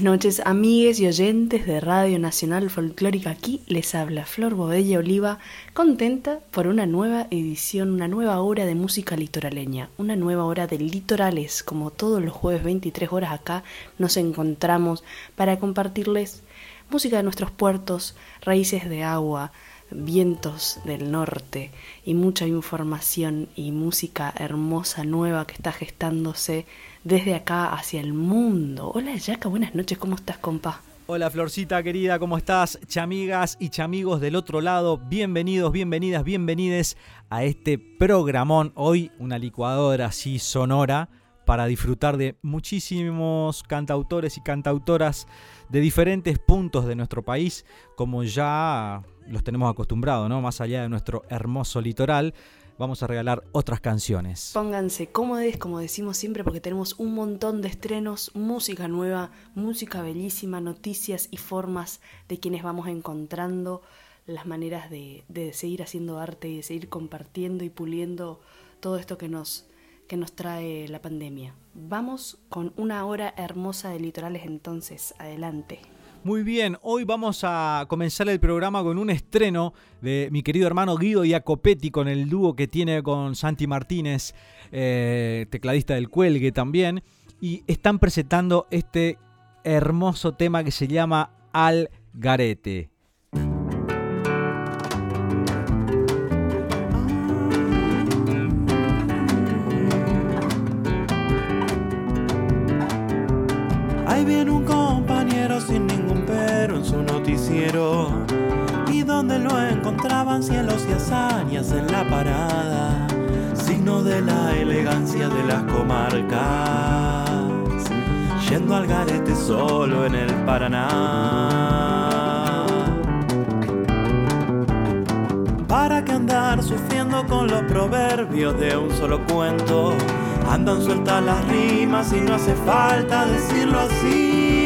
Buenas noches, amigues y oyentes de Radio Nacional Folclórica. Aquí les habla Flor Bodella Oliva, contenta por una nueva edición, una nueva hora de música litoraleña, una nueva hora de litorales. Como todos los jueves 23 horas acá nos encontramos para compartirles música de nuestros puertos, raíces de agua, vientos del norte y mucha información y música hermosa nueva que está gestándose desde acá hacia el mundo. Hola Yaca, buenas noches, ¿cómo estás, compa? Hola Florcita querida, ¿cómo estás? Chamigas y chamigos del otro lado, bienvenidos, bienvenidas, bienvenides a este programón. Hoy una licuadora así sonora para disfrutar de muchísimos cantautores y cantautoras de diferentes puntos de nuestro país, como ya los tenemos acostumbrados, ¿no? Más allá de nuestro hermoso litoral, vamos a regalar otras canciones. Pónganse cómodos, como decimos siempre, porque tenemos un montón de estrenos, música nueva, música bellísima, noticias y formas de quienes vamos encontrando las maneras de, seguir haciendo arte y de seguir compartiendo y puliendo todo esto que nos, que nos trae la pandemia. Vamos con una hora hermosa de litorales entonces, adelante. Muy bien, hoy vamos a comenzar el programa con un estreno de mi querido hermano Guido Iacopetti con el dúo que tiene con Santi Martínez, eh, tecladista del Cuelgue también, y están presentando este hermoso tema que se llama Al Garete. Ahí viene un Y donde lo encontraban cielos y hazañas en la parada, signo de la elegancia de las comarcas. Yendo al garete solo en el Paraná. ¿Para qué andar sufriendo con los proverbios de un solo cuento? Andan sueltas las rimas y no hace falta decirlo así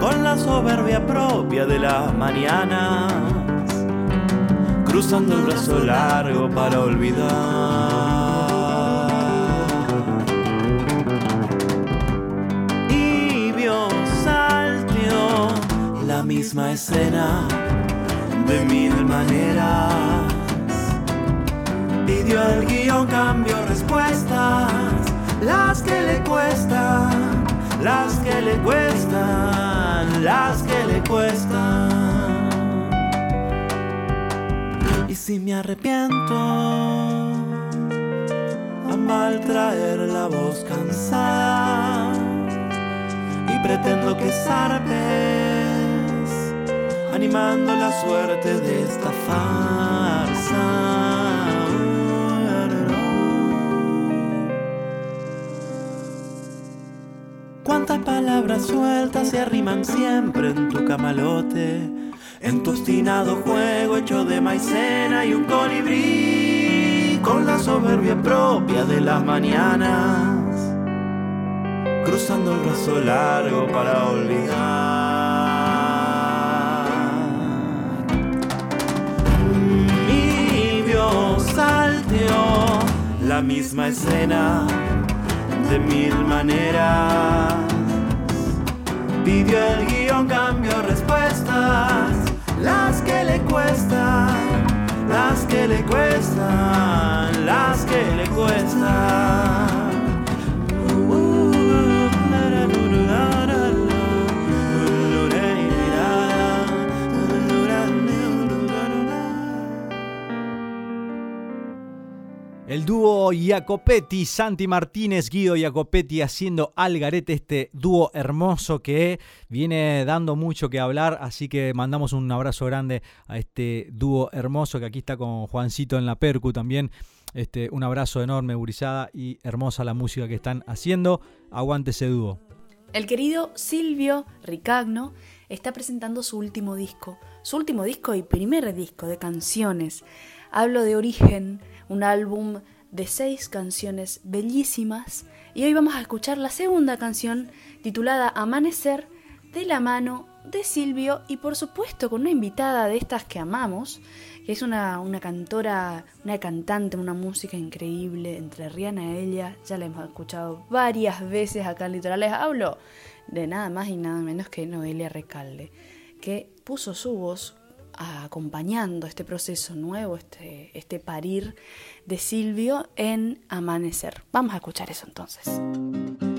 con la soberbia propia de las mañanas, cruzando el brazo largo para olvidar. Y vio salteó la misma escena de mil maneras. Pidió al guion cambio respuestas, las que le cuestan las que le cuestan, las que le cuestan. Y si me arrepiento a mal traer la voz cansada y pretendo que zarpes animando la suerte de esta. Cuántas palabras sueltas se arriman siempre en tu camalote, en tu obstinado juego hecho de maicena y un colibrí, con la soberbia propia de las mañanas, cruzando el brazo largo para olvidar. Mi Dios salteó la misma escena de mil maneras. Pidió el guion, cambio respuestas, las que le cuestan, las que le cuestan, las que le cuestan. El dúo Jacopetti, Santi Martínez, Guido Jacopetti haciendo Algarete, este dúo hermoso que viene dando mucho que hablar, así que mandamos un abrazo grande a este dúo hermoso que aquí está con Juancito en la percu también. Este, un abrazo enorme, Burizada, y hermosa la música que están haciendo. Aguante ese dúo. El querido Silvio Ricagno está presentando su último disco, su último disco y primer disco de canciones. Hablo de Origen, un álbum de seis canciones bellísimas y hoy vamos a escuchar la segunda canción titulada Amanecer de la mano de Silvio y por supuesto con una invitada de estas que amamos, que es una, cantora, una cantante, una música increíble, entre Rihanna y ella, ya la hemos escuchado varias veces acá en Litorales, hablo de nada más y nada menos que Noelia Recalde, que puso su voz acompañando este proceso nuevo, este, este parir de Silvio en Amanecer. Vamos a escuchar eso entonces.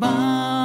Bye.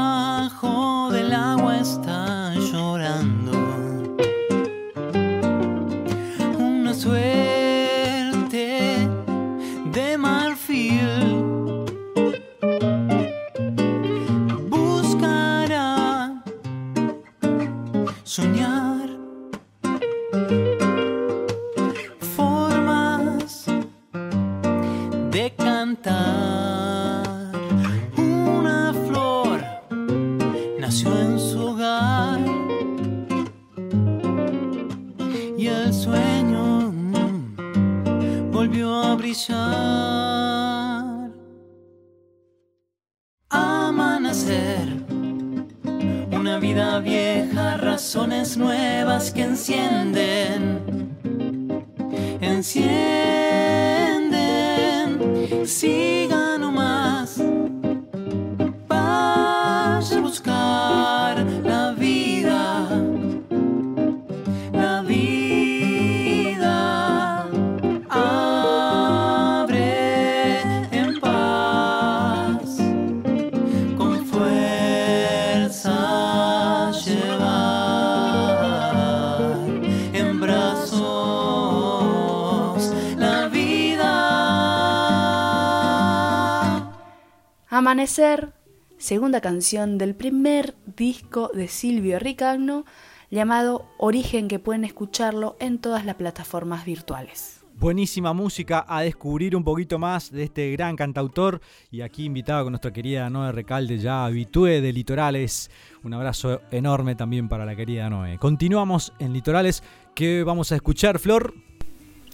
Amanecer, segunda canción del primer disco de Silvio Ricagno llamado Origen que pueden escucharlo en todas las plataformas virtuales. Buenísima música a descubrir un poquito más de este gran cantautor y aquí invitado con nuestra querida Noé Recalde, ya habitué de Litorales. Un abrazo enorme también para la querida Noé. Continuamos en Litorales. ¿Qué vamos a escuchar, Flor?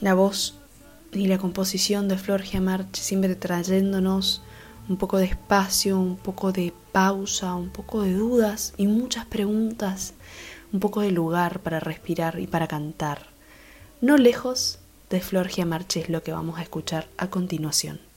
La voz y la composición de Flor Giamarch siempre trayéndonos un poco de espacio, un poco de pausa, un poco de dudas y muchas preguntas, un poco de lugar para respirar y para cantar. No lejos de Florgia Marches lo que vamos a escuchar a continuación.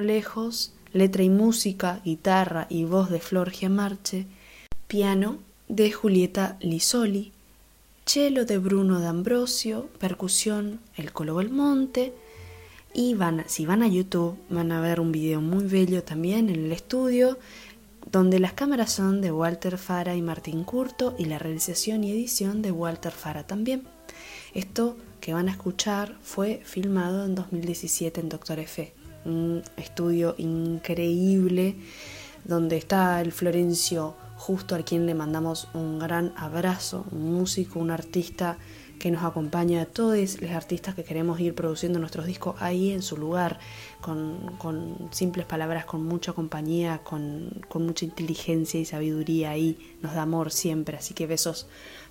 Lejos, letra y música, guitarra y voz de Flor Giamarche, piano de Julieta Lisoli, cello de Bruno D'Ambrosio, percusión El Colo Belmonte, y van, si van a YouTube van a ver un video muy bello también en el estudio, donde las cámaras son de Walter Fara y Martín Curto y la realización y edición de Walter Fara también. Esto que van a escuchar fue filmado en 2017 en Doctor F, un estudio increíble donde está el Florencio justo a quien le mandamos un gran abrazo, un músico, un artista que nos acompaña a todos los artistas que queremos ir produciendo nuestros discos ahí en su lugar, con, con simples palabras, con mucha compañía, con, con mucha inteligencia y sabiduría ahí, nos da amor siempre, así que besos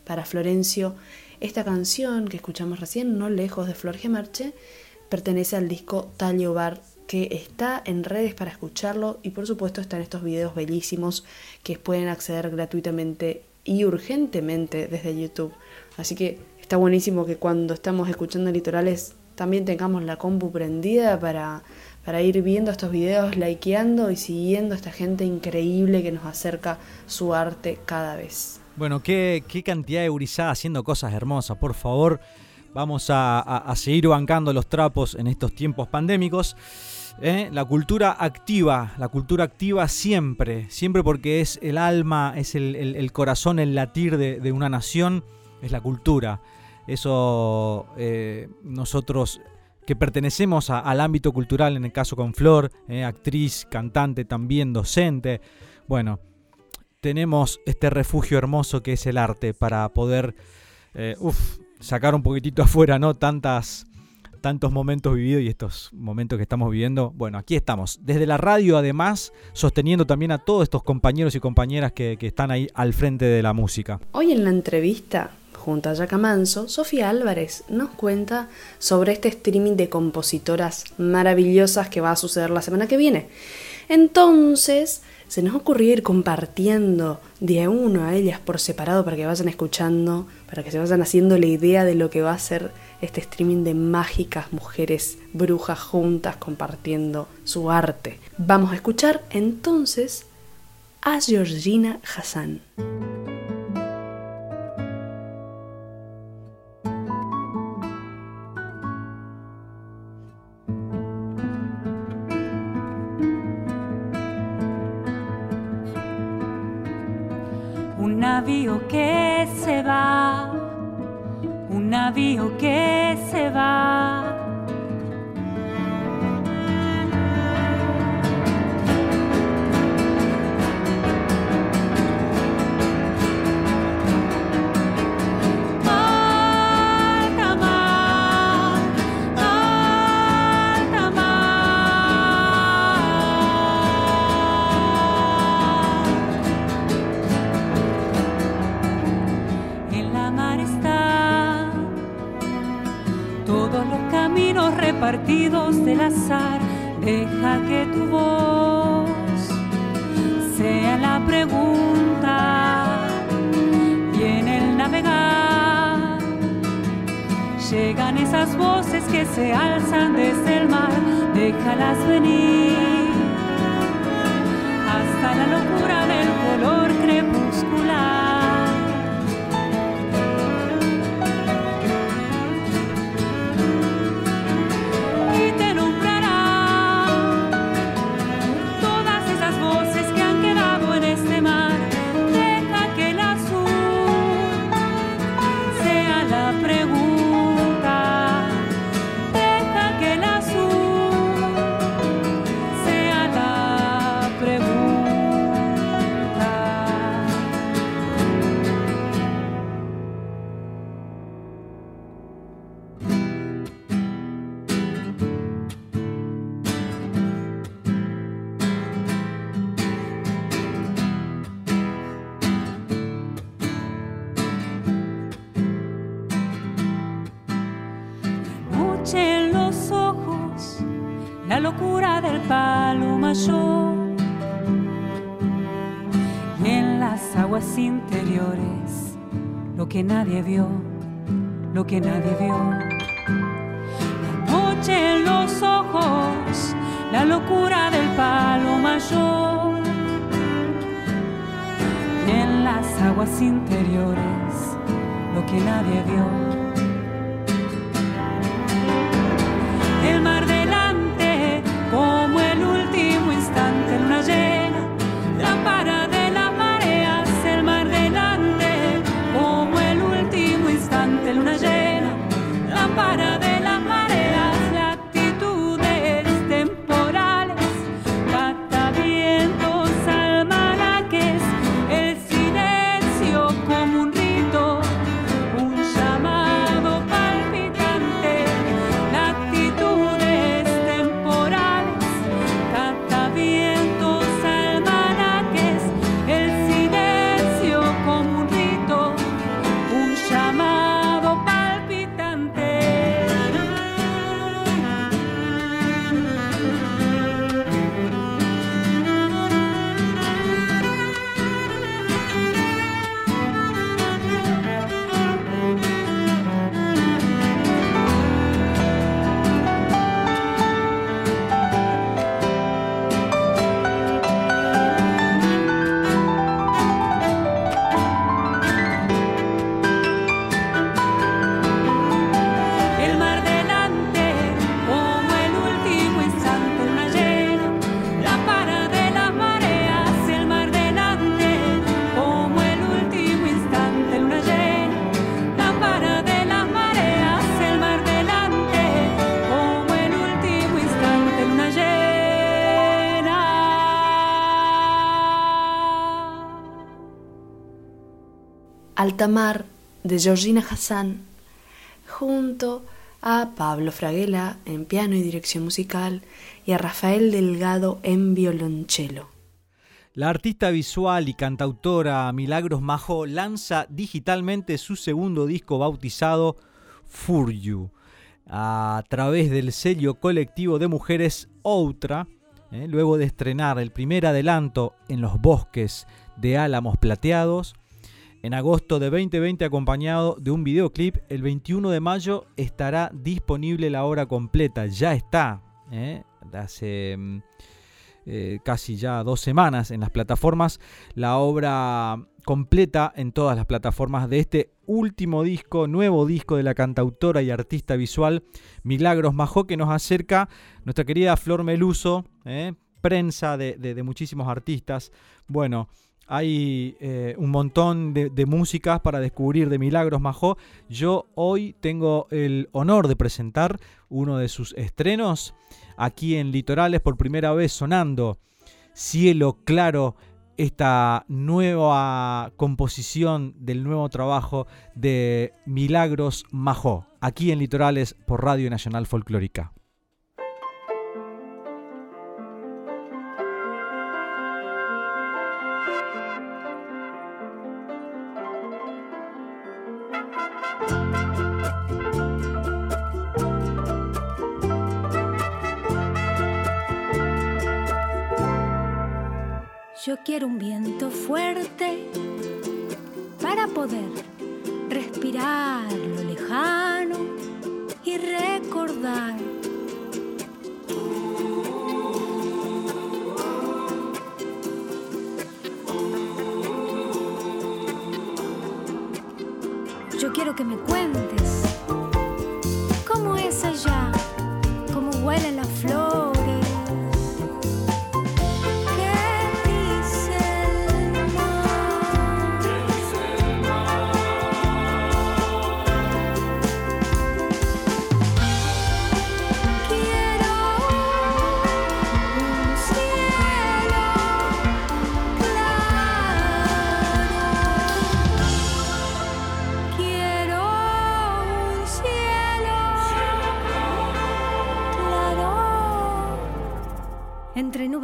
para Florencio. Esta canción que escuchamos recién, No lejos de Flor Gemarche, pertenece al disco Talio Bar que está en redes para escucharlo y por supuesto están estos videos bellísimos que pueden acceder gratuitamente y urgentemente desde YouTube. Así que está buenísimo que cuando estamos escuchando litorales también tengamos la compu prendida para, para ir viendo estos videos, likeando y siguiendo a esta gente increíble que nos acerca su arte cada vez. Bueno, qué, qué cantidad de gurizada haciendo cosas hermosas, por favor. Vamos a, a- a seguir bancando los trapos en estos tiempos pandémicos. ¿Eh? La cultura activa, la cultura activa siempre, siempre porque es el alma, es el, el- corazón, el latir de, de una nación, es la cultura. Eso eh, nosotros que pertenecemos al ámbito cultural, en el caso con Flor, ¿eh? actriz, cantante, también docente, bueno, tenemos este refugio hermoso que es el arte para poder sacar un poquitito afuera, ¿no? Tantas, tantos momentos vividos y estos momentos que estamos viviendo. Bueno, aquí estamos. Desde la radio, además, sosteniendo también a todos estos compañeros y compañeras que, están ahí al frente de la música. Hoy en la entrevista, junto a Jaca Manso, Sofía Álvarez nos cuenta sobre este streaming de compositoras maravillosas que va a suceder la semana que viene. Entonces, se nos ocurrió ir compartiendo de uno a ellas por separado para que vayan escuchando, para que se vayan haciendo la idea de lo que va a ser este streaming de mágicas mujeres brujas juntas compartiendo su arte. Vamos a escuchar entonces a Georgina Hassan. navío que se va, un navío que se va. Que nadie vio, lo que nadie vio. La noche en los ojos, la locura del palo mayor. En las aguas interiores, lo que nadie vio. Altamar de Georgina Hassan, junto a Pablo Fraguela en piano y dirección musical y a Rafael Delgado en violonchelo. La artista visual y cantautora Milagros Majo lanza digitalmente su segundo disco bautizado For You a través del sello colectivo de mujeres Outra, eh, luego de estrenar el primer adelanto en los bosques de álamos plateados. En agosto de 2020 acompañado de un videoclip, el 21 de mayo estará disponible la obra completa, ya está, eh, hace mm, eh, casi ya dos semanas en las plataformas, la obra completa en todas las plataformas de este último disco, nuevo disco de la cantautora y artista visual Milagros Majó, que nos acerca nuestra querida Flor Meluso, eh, prensa de, muchísimos artistas. Bueno, hay eh, un montón de, de, músicas para descubrir de Milagros Majó. Yo hoy tengo el honor de presentar uno de sus estrenos aquí en Litorales por primera vez sonando Cielo Claro esta nueva composición del nuevo trabajo de Milagros Majó, aquí en Litorales por Radio Nacional Folclórica. Yo quiero un viento fuerte para poder respirar lo lejano y recordar. Yo quiero que me cuentes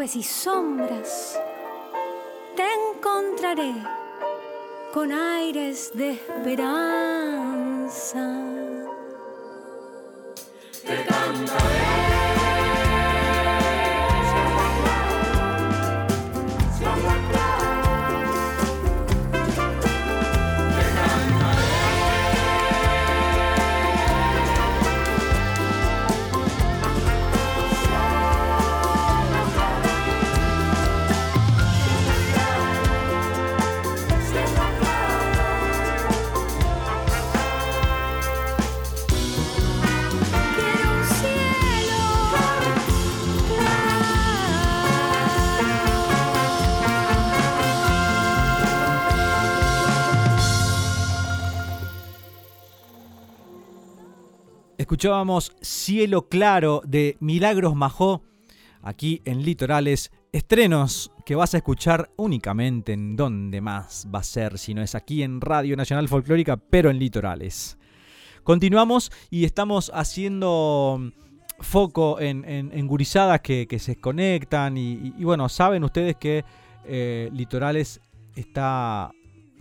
y sombras, te encontraré con aires de esperanza. Escuchábamos Cielo Claro de Milagros Majó, aquí en Litorales. Estrenos que vas a escuchar únicamente en donde más va a ser, si no es aquí en Radio Nacional Folclórica, pero en Litorales. Continuamos y estamos haciendo foco en, gurizadas que, se conectan y, bueno, saben ustedes que eh, Litorales está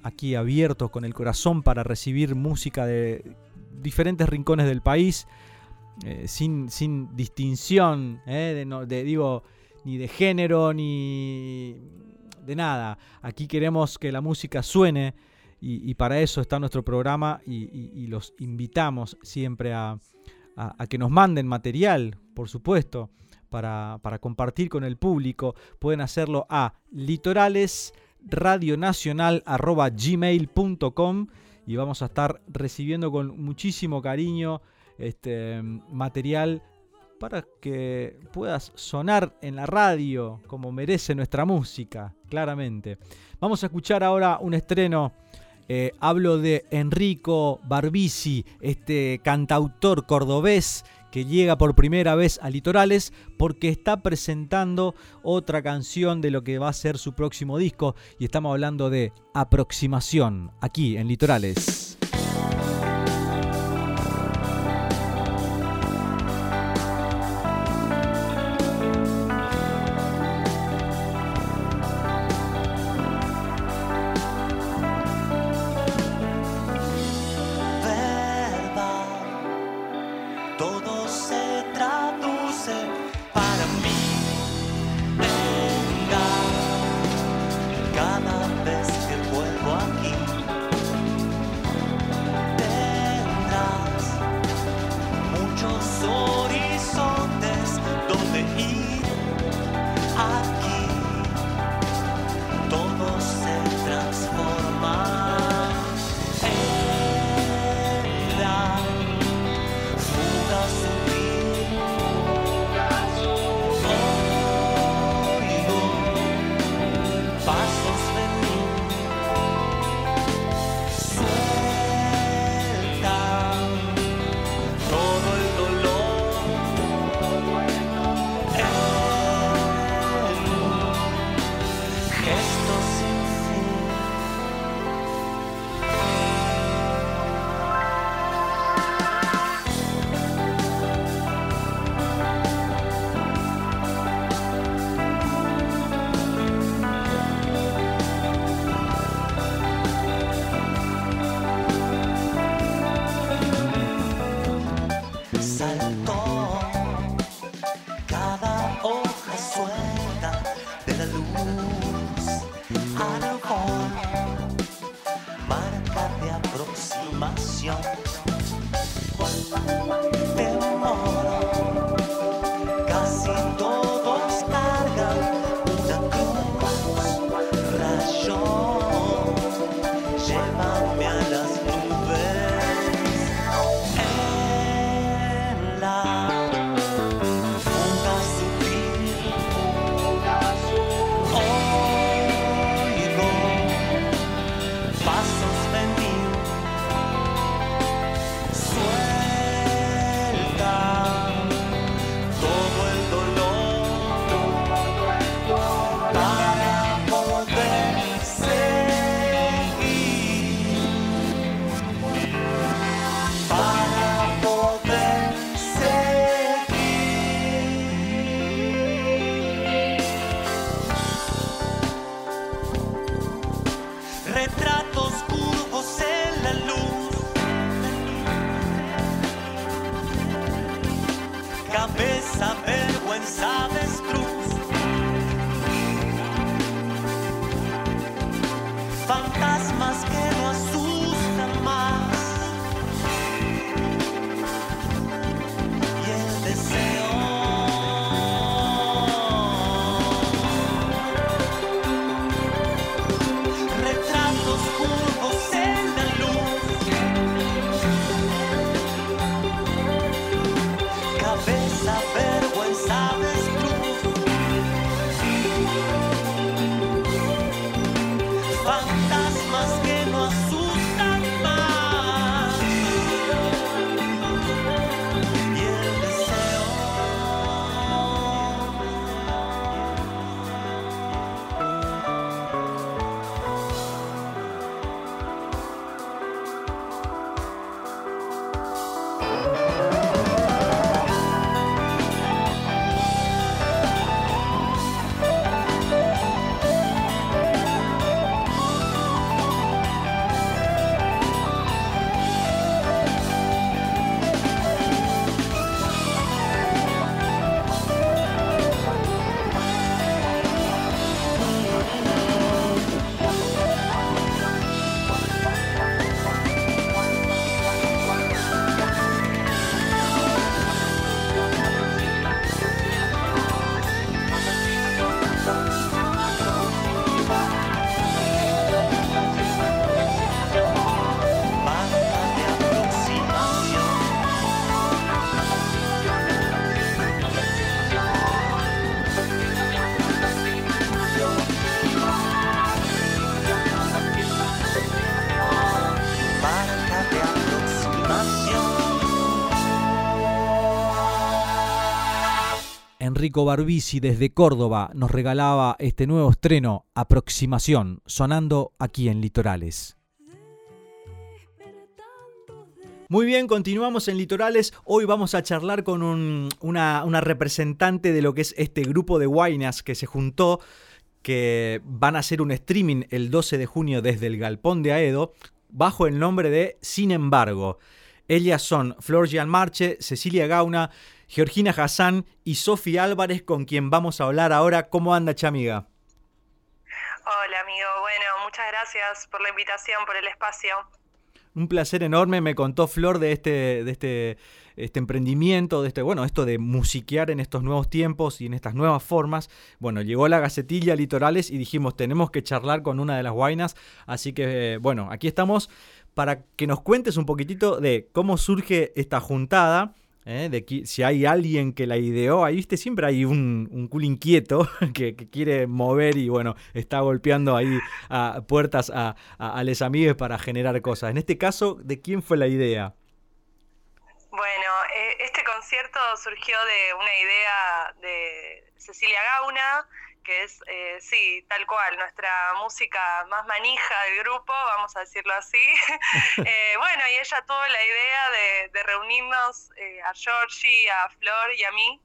aquí abierto con el corazón para recibir música de diferentes rincones del país, eh, sin, sin, distinción, eh, de, digo, ni de género, ni de nada. Aquí queremos que la música suene y, para eso está nuestro programa y, los invitamos siempre a, que nos manden material, por supuesto, para, para compartir con el público. Pueden hacerlo a litoralesradionacional.gmail.com y vamos a estar recibiendo con muchísimo cariño este material para que puedas sonar en la radio como merece nuestra música, claramente. Vamos a escuchar ahora un estreno. Eh, hablo de Enrico Barbisi, este cantautor cordobés que llega por primera vez a Litorales porque está presentando otra canción de lo que va a ser su próximo disco y estamos hablando de Aproximación aquí en Litorales. Enrico Barbisi desde Córdoba nos regalaba este nuevo estreno, Aproximación, sonando aquí en Litorales. Muy bien, continuamos en Litorales. Hoy vamos a charlar con un- una, una representante de lo que es este grupo de Guainas que se juntó, que van a hacer un streaming el 12 de junio desde el Galpón de Aedo, bajo el nombre de Sin embargo. Ellas son Flor Gianmarche, Cecilia Gauna, Georgina Hassan y Sofía Álvarez, con quien vamos a hablar ahora. ¿Cómo anda, chamiga? Hola amigo, bueno, muchas gracias por la invitación, por el espacio. Un placer enorme, me contó Flor de este, de este, este emprendimiento, de este, bueno, esto de musiquear en estos nuevos tiempos y en estas nuevas formas. Bueno, llegó la gacetilla Litorales y dijimos, tenemos que charlar con una de las guainas. Así que, eh, bueno, aquí estamos para que nos cuentes un poquitito de cómo surge esta juntada. ¿eh? de qui- si hay alguien que la ideó, ahí viste, siempre hay un, un culo inquieto que, que quiere mover y bueno, está golpeando ahí a puertas a, a, a les amigues para generar cosas. En este caso, ¿de quién fue la idea? Bueno, eh, este concierto surgió de una idea de Cecilia Gauna, que es, eh, sí, tal cual, nuestra música más manija del grupo, vamos a decirlo así. Eh, bueno, y ella tuvo la idea de, de reunirnos eh, a Georgie, a Flor y a mí,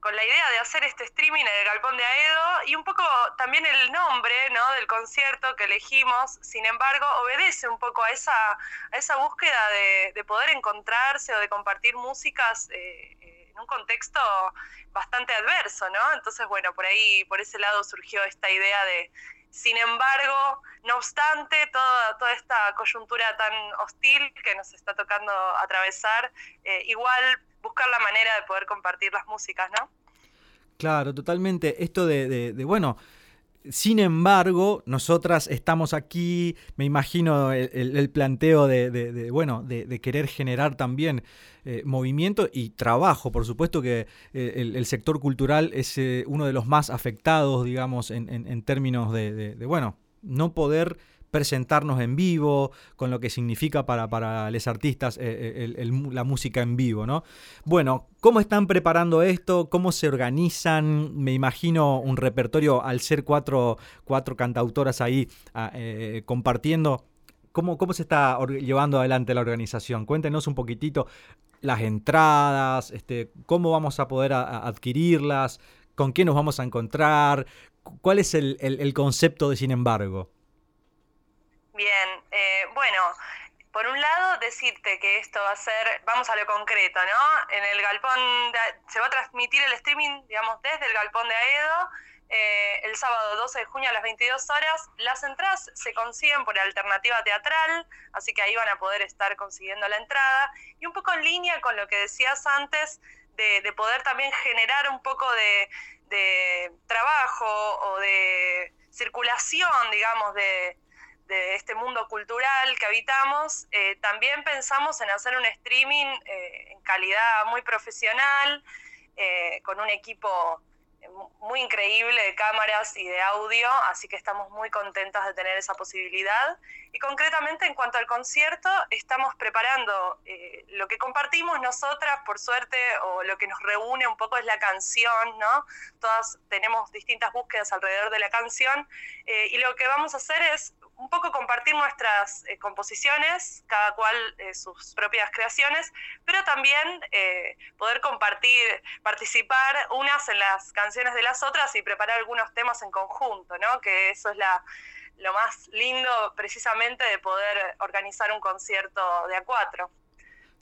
con la idea de hacer este streaming en el Galpón de Aedo y un poco también el nombre ¿no? del concierto que elegimos, sin embargo, obedece un poco a esa, a esa búsqueda de, de poder encontrarse o de compartir músicas en un contexto bastante adverso, ¿no? Entonces, bueno, por ahí, por ese lado surgió esta idea de, sin embargo, no obstante, toda, toda esta coyuntura tan hostil que nos está tocando atravesar, eh, igual buscar la manera de poder compartir las músicas, ¿no? Claro, totalmente. Esto de, bueno, sin embargo, nosotras estamos aquí, me imagino el, planteo de, bueno, de, querer generar también eh, movimiento y trabajo. Por supuesto que eh, el, sector cultural es eh, uno de los más afectados, digamos, en, en términos de, bueno, no poder presentarnos en vivo, con lo que significa para, para los artistas eh, la música en vivo, ¿no? Bueno, ¿cómo están preparando esto? ¿Cómo se organizan? Me imagino un repertorio al ser cuatro, cuatro cantautoras ahí ah, compartiendo. ¿Cómo, ¿Cómo se está llevando adelante la organización? Cuéntenos un poquitito las entradas, este, cómo vamos a poder adquirirlas, con qué nos vamos a encontrar, cuál es el, el concepto de sin embargo. Bien, eh, bueno, por un lado decirte que esto va a ser, vamos a lo concreto, ¿no? En el galpón, se va a transmitir el streaming, digamos, desde el galpón de Aedo, eh, el sábado 12 de junio a las 22 horas. Las entradas se consiguen por alternativa teatral, así que ahí van a poder estar consiguiendo la entrada. Y un poco en línea con lo que decías antes, de, poder también generar un poco de, trabajo o de circulación, digamos, de, este mundo cultural que habitamos, eh, también pensamos en hacer un streaming eh, en calidad muy profesional, con un equipo muy increíble de cámaras y de audio, así que estamos muy contentas de tener esa posibilidad. Y concretamente en cuanto al concierto, estamos preparando lo que compartimos nosotras, por suerte, o lo que nos reúne un poco es la canción, ¿no? Todas tenemos distintas búsquedas alrededor de la canción, y lo que vamos a hacer es un poco compartir nuestras eh, composiciones, cada cual eh, sus propias creaciones, pero también eh, poder compartir, participar unas en las canciones de las otras y preparar algunos temas en conjunto, ¿no? Que eso es la, lo más lindo precisamente de poder organizar un concierto de a cuatro.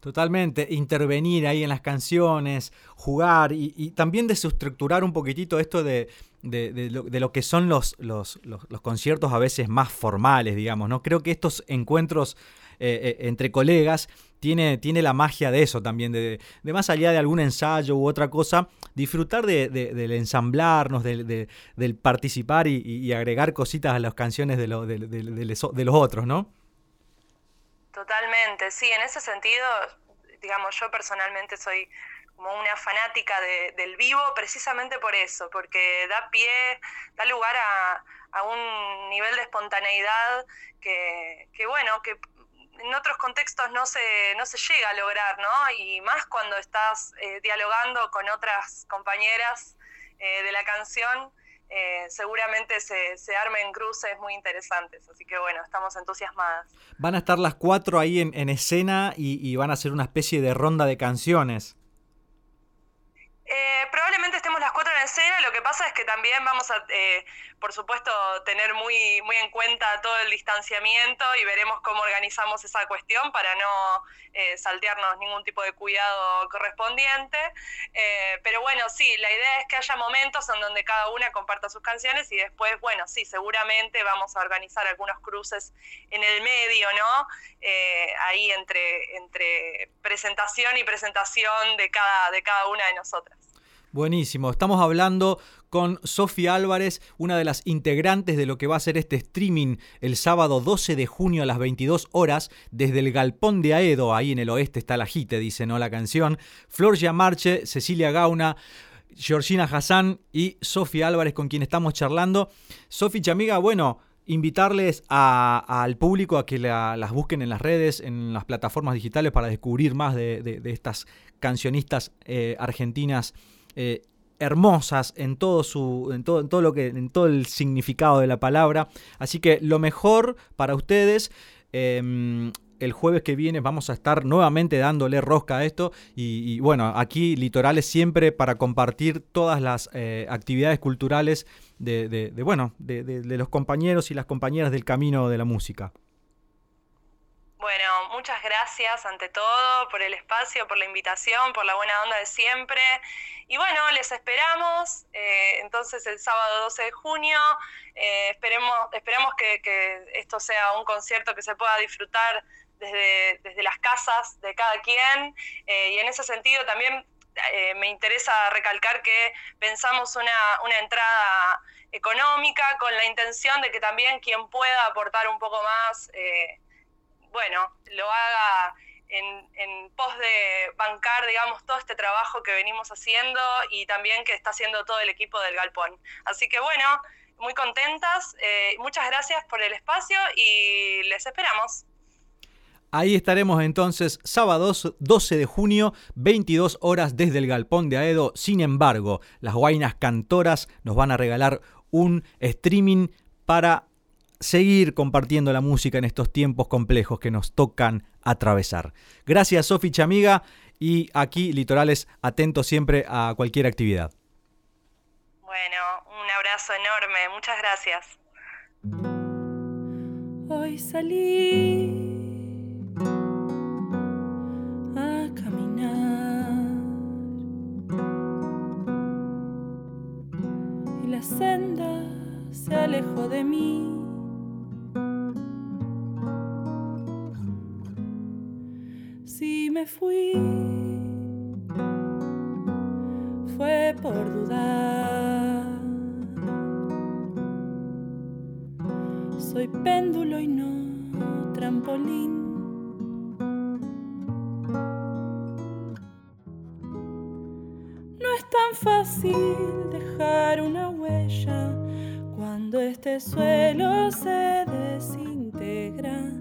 Totalmente, intervenir ahí en las canciones, jugar y, también desestructurar un poquitito esto de, lo, que son los, los, conciertos a veces más formales, digamos, ¿no? Creo que estos encuentros eh, eh, entre colegas tiene, tiene la magia de eso también, de, más allá de algún ensayo u otra cosa, disfrutar del ensamblarnos, del, participar y, agregar cositas a las canciones de, de los otros, ¿no? Totalmente, sí, en ese sentido, digamos, yo personalmente soy como una fanática del vivo precisamente por eso, porque da pie, da lugar a, un nivel de espontaneidad que, bueno, que en otros contextos no se, no se llega a lograr, ¿no? Y más cuando estás eh, dialogando con otras compañeras eh, de la canción, eh, seguramente se, se, armen cruces muy interesantes. Así que bueno, estamos entusiasmadas. Van a estar las cuatro ahí en, escena y, van a hacer una especie de ronda de canciones. Eh, probablemente estemos las cuatro en escena, lo que pasa es que también vamos a, eh, por supuesto, tener muy, muy en cuenta todo el distanciamiento y veremos cómo organizamos esa cuestión para no eh, saltearnos ningún tipo de cuidado correspondiente. pero bueno, sí, la idea es que haya momentos en donde cada una comparta sus canciones y después, bueno, sí, seguramente vamos a organizar algunos cruces en el medio, ¿no? ahí entre, entre presentación y presentación de cada, de cada una de nosotras. Buenísimo, estamos hablando con Sofía Álvarez, una de las integrantes de lo que va a ser este streaming el sábado 12 de junio a las 22 horas desde el Galpón de Aedo, ahí en el oeste está la jite, dice ¿no? la canción. Flor Marche, Cecilia Gauna, Georgina Hassan y Sofía Álvarez con quien estamos charlando. Sofía Chamiga, bueno, invitarles al público a que las busquen en las redes, en las plataformas digitales para descubrir más de, estas cancionistas eh, argentinas eh, hermosas en todo su en todo, en todo lo que en todo el significado de la palabra así que lo mejor para ustedes em, el jueves que viene vamos a estar nuevamente dándole rosca a esto y, bueno, aquí Litorales siempre para compartir todas las eh, actividades culturales de, bueno, de, los compañeros y las compañeras del camino de la música. Bueno, muchas gracias ante todo por el espacio, por la invitación, por la buena onda de siempre. Y bueno, les esperamos eh, entonces el sábado 12 de junio. Eh, esperemos esperemos que, esto sea un concierto que se pueda disfrutar desde, desde las casas de cada quien. Eh, y en ese sentido también me interesa recalcar que pensamos una, una entrada económica con la intención de que también quien pueda aportar un poco más bueno, lo haga en, pos de bancar, digamos, todo este trabajo que venimos haciendo y también que está haciendo todo el equipo del Galpón. Así que bueno, muy contentas, eh, muchas gracias por el espacio y les esperamos. Ahí estaremos entonces sábado 12 de junio, 22 horas desde el Galpón de Aedo. Sin embargo, las Guainas Cantoras nos van a regalar un streaming para seguir compartiendo la música en estos tiempos complejos que nos tocan atravesar. Gracias Sofi Chamiga y aquí Litorales atento siempre a cualquier actividad. Bueno, un abrazo enorme, muchas gracias. Hoy salí a caminar y la senda se alejó de mí Si me fui, fue por dudar. Soy péndulo y no trampolín. No es tan fácil dejar una huella cuando este suelo se desintegra.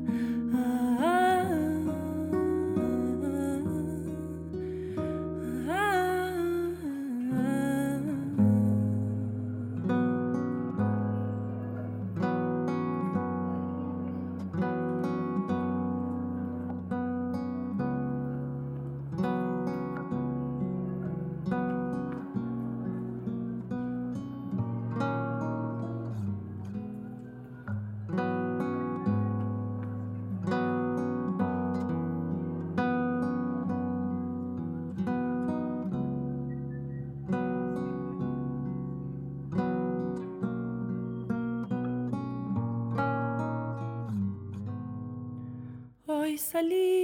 Salí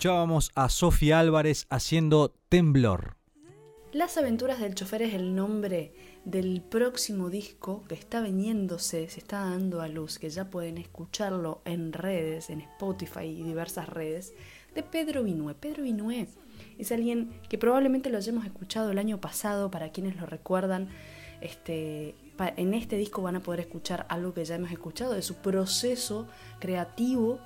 Escuchábamos a Sofía Álvarez haciendo Temblor. Las aventuras del chofer es el nombre del próximo disco que está veniéndose, se está dando a luz, que ya pueden escucharlo en redes, en Spotify y diversas redes, de Pedro Vinué. Pedro Vinué es alguien que probablemente lo hayamos escuchado el año pasado, para quienes lo recuerdan. Este, en este disco van a poder escuchar algo que ya hemos escuchado de su proceso creativo.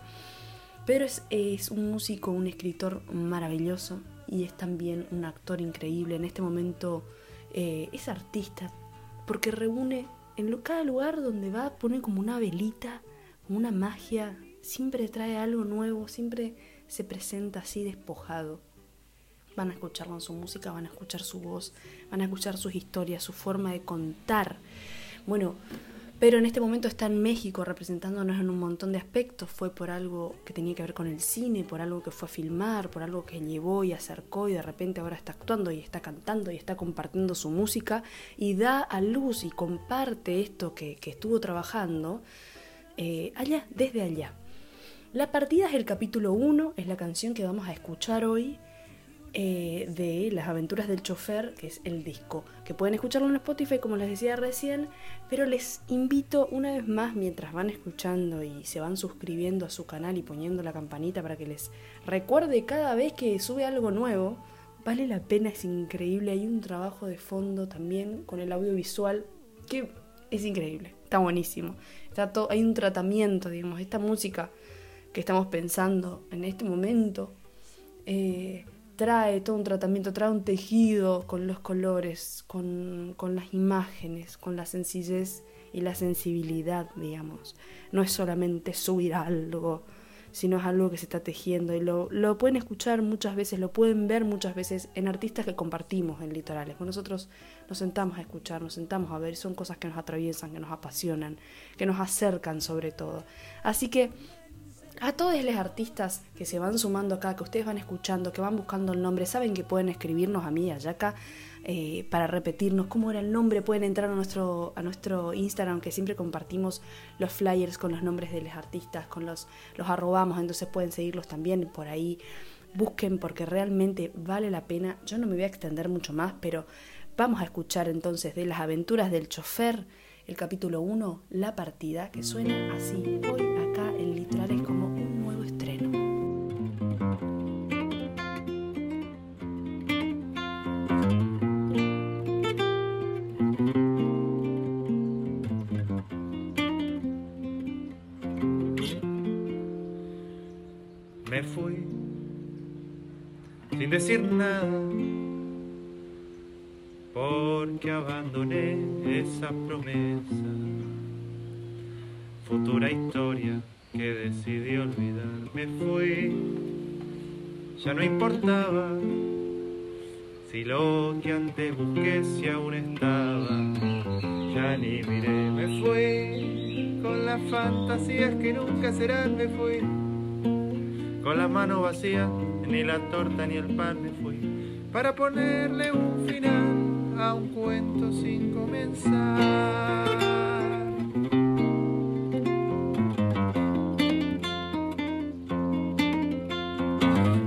Pero es, es un músico, un escritor maravilloso, y es también un actor increíble. En este momento eh, es artista porque reúne en cada lugar donde va, pone como una velita, como una magia, siempre trae algo nuevo, siempre se presenta así despojado. Van a escucharlo en su música, van a escuchar su voz, van a escuchar sus historias, su forma de contar. Bueno, pero en este momento está en México representándonos en un montón de aspectos. Fue por algo que tenía que ver con el cine, por algo que fue a filmar, por algo que llevó y acercó y de repente ahora está actuando y está cantando y está compartiendo su música y da a luz y comparte esto que, estuvo trabajando eh, allá, desde allá. La partida es el capítulo 1, es la canción que vamos a escuchar hoy eh, de Las aventuras del chofer, que es el disco, que pueden escucharlo en Spotify como les decía recién, pero les invito una vez más mientras van escuchando y se van suscribiendo a su canal y poniendo la campanita para que les recuerde cada vez que sube algo nuevo, vale la pena, es increíble, hay un trabajo de fondo también con el audiovisual que es increíble, está buenísimo, está todo, hay un tratamiento, digamos, esta música que estamos pensando en este momento. Eh, trae todo un tratamiento, trae un tejido con los colores, con, las imágenes, con la sencillez y la sensibilidad, digamos. No es solamente subir algo, sino es algo que se está tejiendo y lo, lo, pueden escuchar muchas veces, lo pueden ver muchas veces en artistas que compartimos en litorales. nosotros nos sentamos a escuchar, nos sentamos a ver, son cosas que nos atraviesan, que nos apasionan, que nos acercan sobre todo. Así que a todos los artistas que se van sumando acá, que ustedes van escuchando, que van buscando el nombre, saben que pueden escribirnos a mí, allá acá, eh, para repetirnos cómo era el nombre, pueden entrar a nuestro, a nuestro Instagram, que siempre compartimos los flyers con los nombres de los artistas, con los, los arrobamos, entonces pueden seguirlos también por ahí. Busquen porque realmente vale la pena. Yo no me voy a extender mucho más, pero vamos a escuchar entonces de las aventuras del chofer el capítulo 1, La partida, que suena así. Hoy acá en Litorales Me fui sin decir nada porque abandoné esa promesa, futura historia que decidí olvidar. Me fui, ya no importaba si lo que antes busqué si aún estaba, ya ni miré. Me fui con las fantasías que nunca serán, me fui con la mano vacía, ni la torta ni el pan me fui para ponerle un final a un cuento sin comenzar.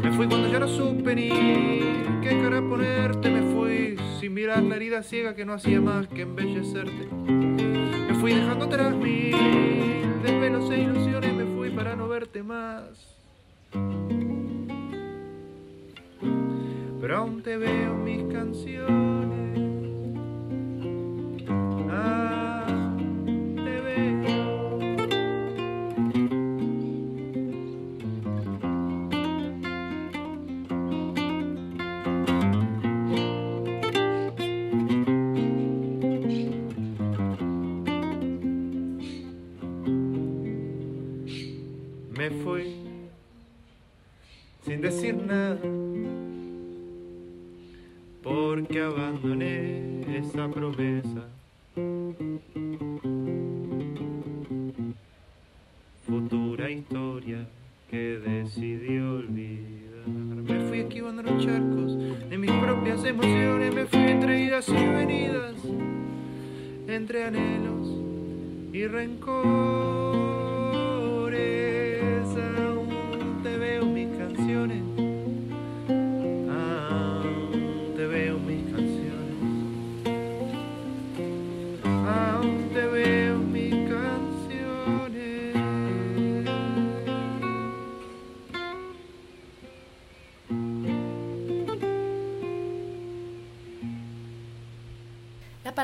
Me fui cuando ya no supe ni qué cara ponerte, me fui sin mirar la herida ciega que no hacía más que embellecerte. Me fui dejando atrás mil desvelos e ilusiones, me fui para no verte más. Canciones. te veo mis canciones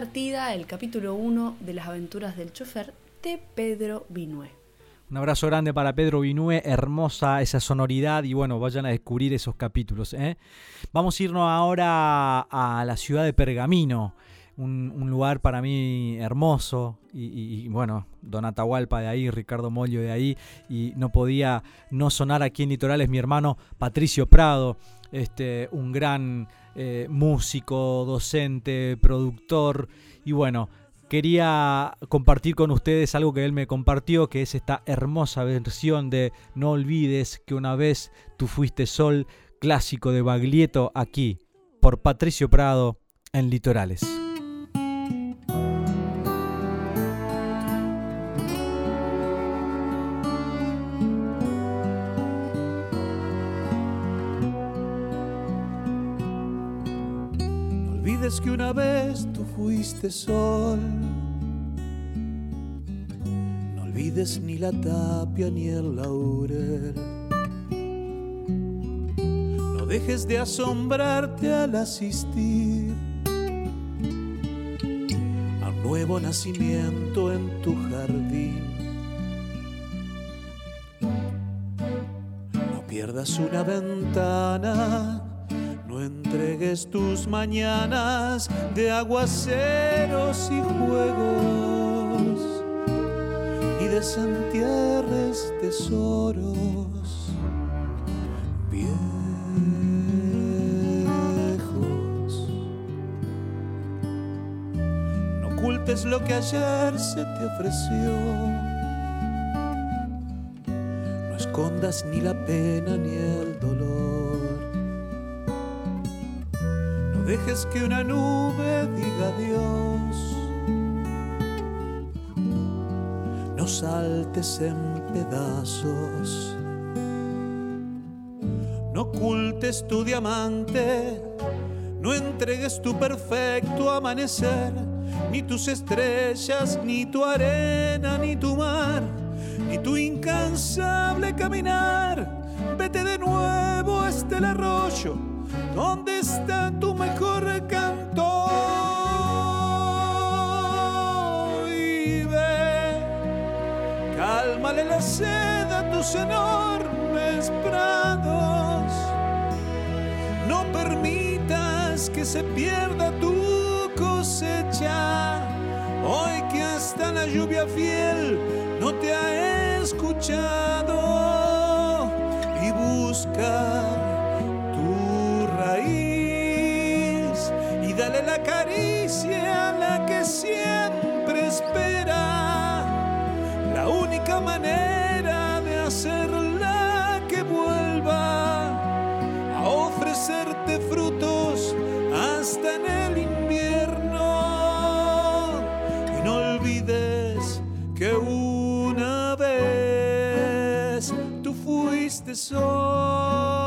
el capítulo 1 de las aventuras del chofer de Pedro Vinué. Un abrazo grande para Pedro Vinué, hermosa esa sonoridad y bueno, vayan a descubrir esos capítulos. ¿eh? Vamos a irnos ahora a la ciudad de Pergamino, un, lugar para mí hermoso y, bueno, Don Atahualpa de ahí, Ricardo Mollo de ahí y no podía no sonar aquí en Litorales mi hermano Patricio Prado, este, un gran eh, músico, docente, productor y bueno, quería compartir con ustedes algo que él me compartió, que es esta hermosa versión de No olvides que una vez tú fuiste sol, clásico de Baglietto aquí, por Patricio Prado en Litorales. Que una vez tú fuiste sol. No olvides ni la tapia ni el laurel. No dejes de asombrarte al asistir a un nuevo nacimiento en tu jardín. No pierdas una ventana no entregues tus mañanas de aguaceros y juegos, y desentierres tesoros viejos. No ocultes lo que ayer se te ofreció. No escondas ni la pena ni el dejes que una nube diga adiós. No saltes en pedazos. No ocultes tu diamante. No entregues tu perfecto amanecer. Ni tus estrellas, ni tu arena, ni tu mar, ni tu incansable caminar. Vete de nuevo hasta el arroyo ¿Dónde está tu mejor canto? Y ve, cálmale la sed a tus enormes prados. No permitas que se pierda tu cosecha. Hoy que hasta la lluvia fiel no te ha escuchado y busca la caricia a la que siempre espera. La única manera de hacerla que vuelva a ofrecerte frutos hasta en el invierno. Y no olvides que una vez tú fuiste sol.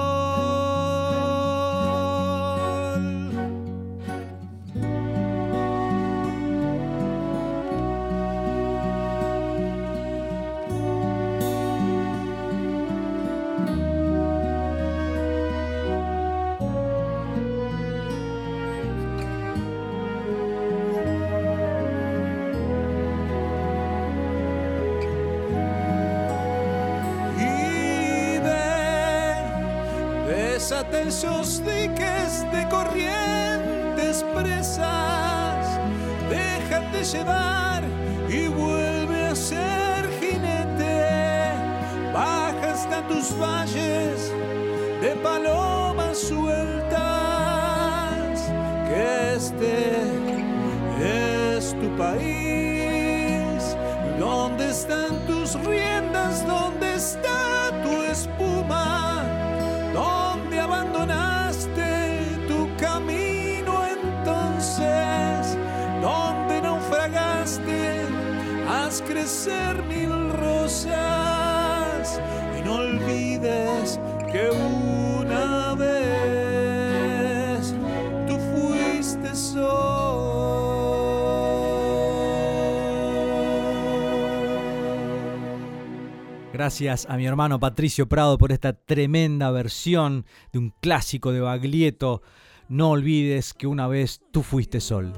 Gracias a mi hermano Patricio Prado por esta tremenda versión de un clásico de Baglietto. No olvides que una vez tú fuiste sol.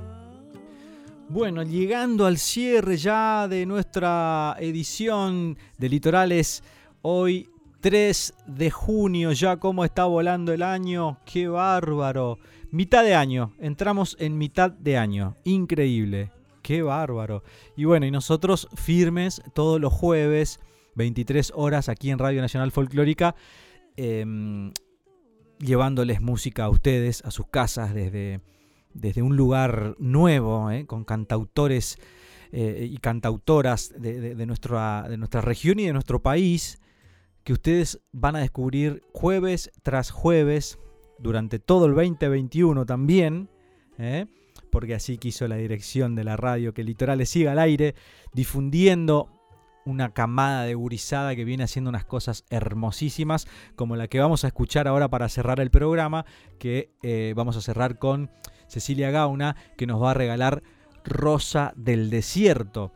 Bueno, llegando al cierre ya de nuestra edición de Litorales, hoy 3 de junio, ya cómo está volando el año, qué bárbaro. Mitad de año, entramos en mitad de año, increíble, qué bárbaro. Y bueno, y nosotros firmes todos los jueves, 23 horas aquí en Radio Nacional Folclórica, em, llevándoles música a ustedes, a sus casas, desde desde un lugar nuevo, ¿eh? con cantautores eh, y cantautoras de, nuestra, de nuestra región y de nuestro país, que ustedes van a descubrir jueves tras jueves, durante todo el 2021 también, ¿eh? porque así quiso la dirección de la radio, que Litorales siga al aire, difundiendo una camada de gurizada que viene haciendo unas cosas hermosísimas, como la que vamos a escuchar ahora para cerrar el programa, que vamos a cerrar con Cecilia Gauna, que nos va a regalar Rosa del Desierto.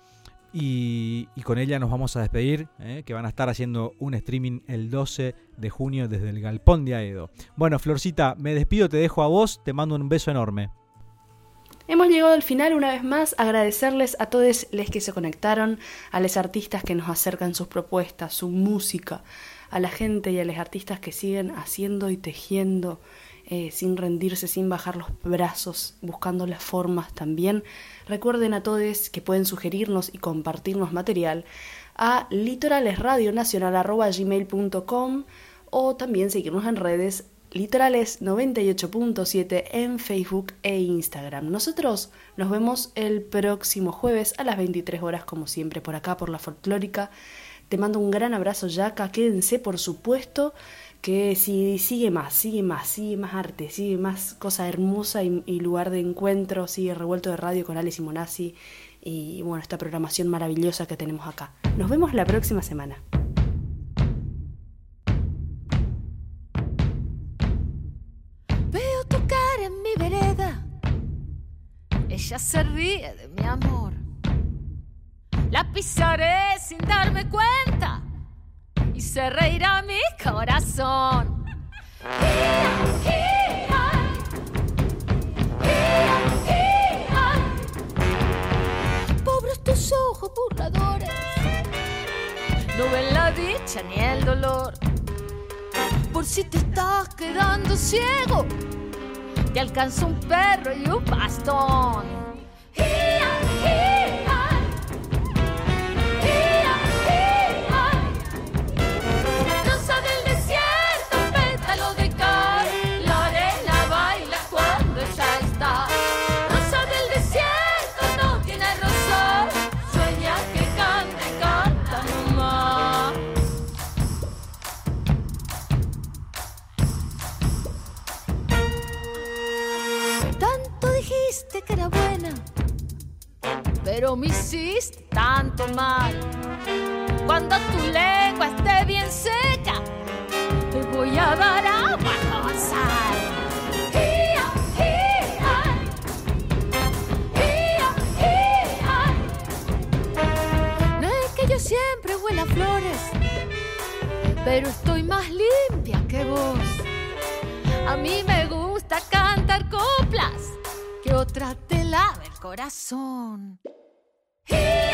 Y, con ella nos vamos a despedir, ¿eh? que van a estar haciendo un streaming el 12 de junio desde el Galpón de Aedo. Bueno, Florcita, me despido, te dejo a vos, te mando un beso enorme. Hemos llegado al final una vez más, agradecerles a todos los que se conectaron, a los artistas que nos acercan sus propuestas, su música, a la gente y a los artistas que siguen haciendo y tejiendo eh, sin rendirse, sin bajar los brazos, buscando las formas también. Recuerden a todos que pueden sugerirnos y compartirnos material a litoralesradionacional.gmail.com o también seguirnos en redes Litorales 98.7 en Facebook e Instagram. Nosotros nos vemos el próximo jueves a las 23 horas como siempre por acá por la folclórica. Te mando un gran abrazo Yaka, quédense por supuesto que si sigue más, sigue más, sigue más arte, sigue más cosa hermosa y, lugar de encuentro, sigue revuelto de radio con Alex Simonazzi y bueno, esta programación maravillosa que tenemos acá. Nos vemos la próxima semana. Ella se de mi amor. La pisaré sin darme cuenta y se reirá mi corazón. Pobres tus ojos burladores, no ven la dicha ni el dolor. Por si te estás quedando ciego, te alcanza un perro y un bastón. Me hiciste tanto mal. Cuando tu lengua esté bien seca, te voy a dar agua con sal. No es que yo siempre huela flores, pero estoy más limpia que vos. A mí me gusta cantar coplas que otra te lave el corazón. Me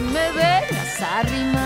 vengas a rimar. Gozo